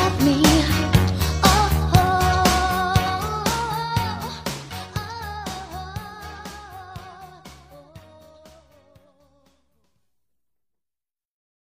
at me.